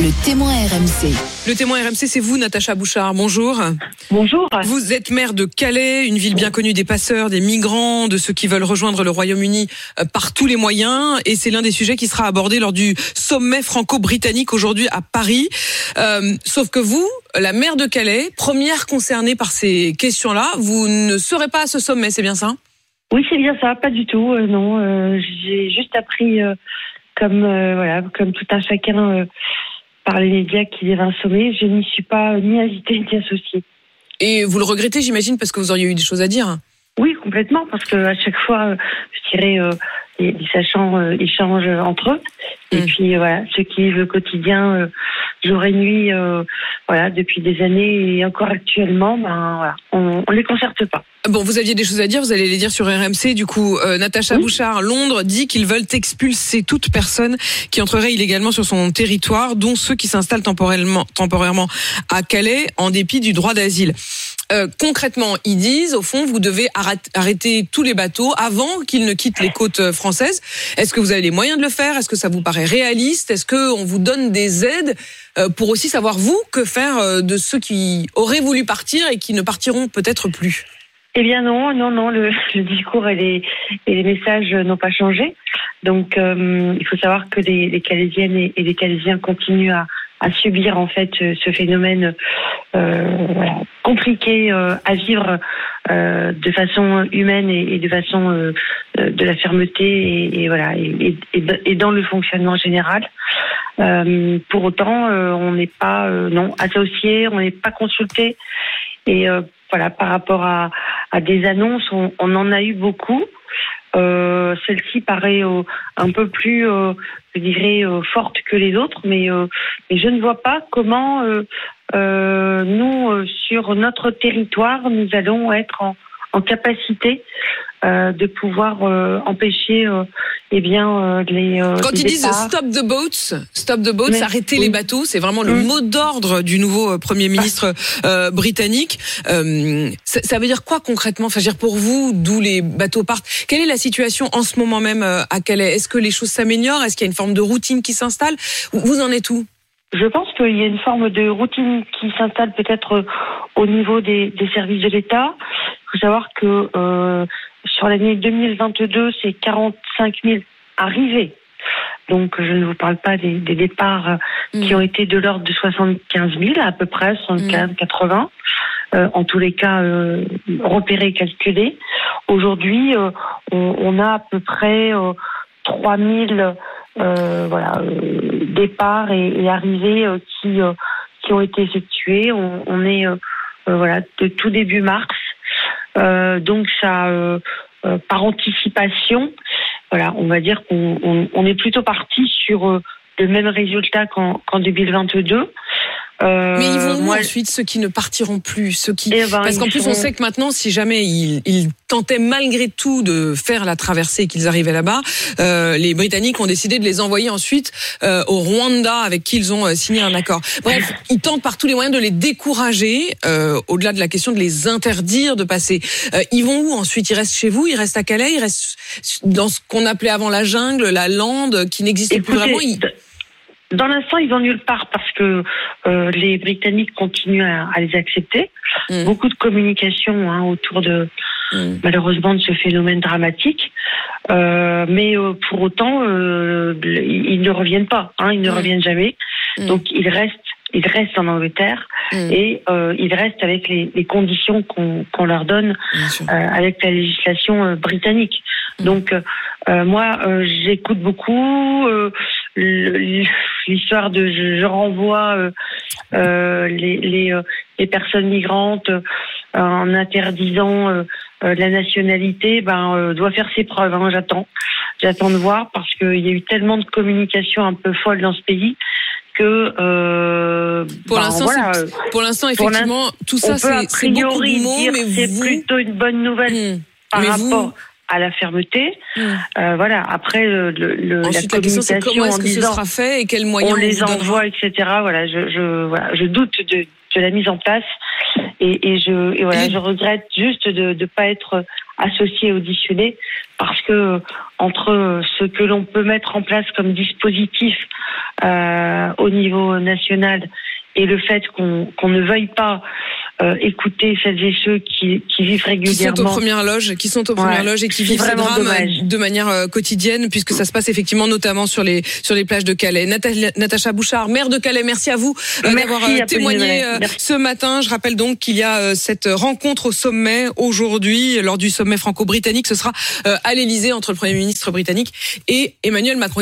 Le témoin RMC. Le témoin RMC, c'est vous, Natacha Bouchard. Bonjour. Bonjour. Vous êtes maire de Calais, une ville bien connue des passeurs, des migrants, de ceux qui veulent rejoindre le Royaume-Uni euh, par tous les moyens. Et c'est l'un des sujets qui sera abordé lors du sommet franco-britannique aujourd'hui à Paris. Euh, sauf que vous, la maire de Calais, première concernée par ces questions-là, vous ne serez pas à ce sommet, c'est bien ça? Oui, c'est bien ça, pas du tout. euh, non, euh, j'ai juste appris, euh, comme euh, voilà, comme tout un chacun euh, par les médias y avait un sommet. Je n'y suis pas ni invitée ni associée. Et vous le regrettez, j'imagine, parce que vous auriez eu des choses à dire. Oui, complètement, parce que à chaque fois, euh, je dirais, euh, les, les sachants euh, échangent entre eux. Et Mm. puis euh, voilà, ceux qui vivent le quotidien, euh, jour et nuit, euh, voilà, depuis des années et encore actuellement, ben voilà, on, on les concerte pas. Bon, vous aviez des choses à dire, vous allez les dire sur RMC. Du coup, euh, Natacha Oui. Bouchard, Londres, dit qu'ils veulent expulser toute personne qui entrerait illégalement sur son territoire, dont ceux qui s'installent temporairement, temporairement à Calais, en dépit du droit d'asile. Euh, concrètement, ils disent, au fond, vous devez arrêt- arrêter tous les bateaux avant qu'ils ne quittent les côtes euh, françaises. Est-ce que vous avez les moyens de le faire? Est-ce que ça vous paraît réaliste? Est-ce que on vous donne des aides euh, pour aussi savoir vous que faire de ceux qui auraient voulu partir et qui ne partiront peut-être plus? Eh bien non, non, non, le, discours et les, messages n'ont pas changé. Donc il faut savoir que les, les Calaisiennes et, et les Calaisiens continuent à, à subir en fait ce phénomène euh, voilà, compliqué euh, à vivre euh, de façon humaine et, de façon de la fermeté et, et voilà et, et, dans le fonctionnement général. Pour autant, on n'est pas non associé, on n'est pas consulté et voilà par rapport à, à des annonces, on, on en a eu beaucoup. Euh, Celle-ci paraît euh, un peu plus, euh, je dirais, euh, forte que les autres, mais, euh, mais je ne vois pas comment nous, sur notre territoire, nous allons être en, en capacité euh, de pouvoir euh, empêcher, euh, eh bien, euh, les. euh, Quand les ils disent stop the boats, stop the boats, Mais- oui. les bateaux, c'est vraiment le Mm. mot d'ordre du nouveau euh, premier ministre euh, britannique. Euh, ça, ça veut dire quoi concrètement? Enfin, je veux dire pour vous, d'où les bateaux partent Quelle est la situation en ce moment même à Calais? Est-ce que les choses s'améliorent? Est-ce qu'il y a une forme de routine qui s'installe? Vous- en êtes où? Je pense qu'il y a une forme de routine qui s'installe peut-être au niveau des, des services de l'État. Il faut savoir que euh, sur l'année 2022, c'est 45 000 arrivées. Donc je ne vous parle pas des, des départs euh, qui Mm. ont été de l'ordre de 75 000 à peu près, 75 80. Euh, en tous les cas euh, repérés, calculés. Aujourd'hui, euh, on, on a à peu près euh, 3 000 euh, voilà, euh, départs et, et arrivées euh, qui, euh, qui ont été effectués. On, on est euh, euh, voilà, de tout début mars. Euh, donc ça, euh, euh, par anticipation, voilà, on va dire qu'on on, on est plutôt parti sur le même résultat qu'en qu'en 2022. Euh, Mais ils vont où moi, ensuite ceux qui ne partiront plus, ceux qui eh ben, Parce qu'en plus, on sait que maintenant, si jamais ils, ils tentaient malgré tout de faire la traversée et qu'ils arrivaient là-bas, euh, les Britanniques ont décidé de les envoyer ensuite euh, au Rwanda avec qui ils ont euh, signé un accord. Bref, ils tentent par tous les moyens de les décourager, euh, au-delà de la question de les interdire de passer. Euh, ils vont où ensuite? Ils restent chez vous? Ils restent à Calais? Ils restent dans ce qu'on appelait avant la jungle, la lande, qui n'existait plus vraiment? Ils- Dans l'instant, ils vont nulle part parce que euh, les Britanniques continuent à, à les accepter. Mm. Beaucoup de communication hein, autour de Mm. malheureusement de ce phénomène dramatique. Euh, mais euh, pour autant, euh, ils, ne reviennent pas. Hein, ils ne Mm. reviennent jamais. Donc ils restent. Ils restent en Angleterre et euh, ils restent avec les, les conditions qu'on leur donne euh, avec la législation euh, britannique. Donc, moi, euh, j'écoute beaucoup euh, le- l'histoire de je, je renvoie euh, euh, les, les, euh, les personnes migrantes en interdisant la nationalité, ben doit faire ses preuves. hein, J'attends. j'attends de voir parce qu'il y a eu tellement de communication un peu folle dans ce pays que euh, pour ben, l'instant, voilà, pour l'instant, effectivement, tout ça, on peut a c'est beaucoup priori de mots, mais c'est vous, plutôt une bonne nouvelle Hmm. par Mais rapport vous- à la fermeté. Hmm. Euh, voilà. Après, le, le- le- la la question, c'est comment est-ce en que ce sera fait et quels moyens on les envoie, etc. Voilà, je, je, voilà, je doute de, de la mise en place et, et je, et voilà, Et- je regrette juste de ne pas être associé, auditionné, parce que entre ce que l'on peut mettre en place comme dispositif euh, au niveau national et le fait qu'on qu'on ne veuille pas euh, écouter celles et ceux qui, qui vivent qui sont aux régulièrement. premières loges, qui sont aux premières Ouais. loges et qui vivent ces drames dommage. de manière euh, quotidienne, puisque ça se passe effectivement notamment sur les sur les plages de Calais. Natacha Bouchard, maire de Calais, merci à vous euh, d'avoir euh, témoigné ce matin. Je rappelle donc qu'il y a cette rencontre au sommet aujourd'hui, lors du sommet franco-britannique. Ce sera à l'Elysée entre le Premier ministre britannique et Emmanuel Macron.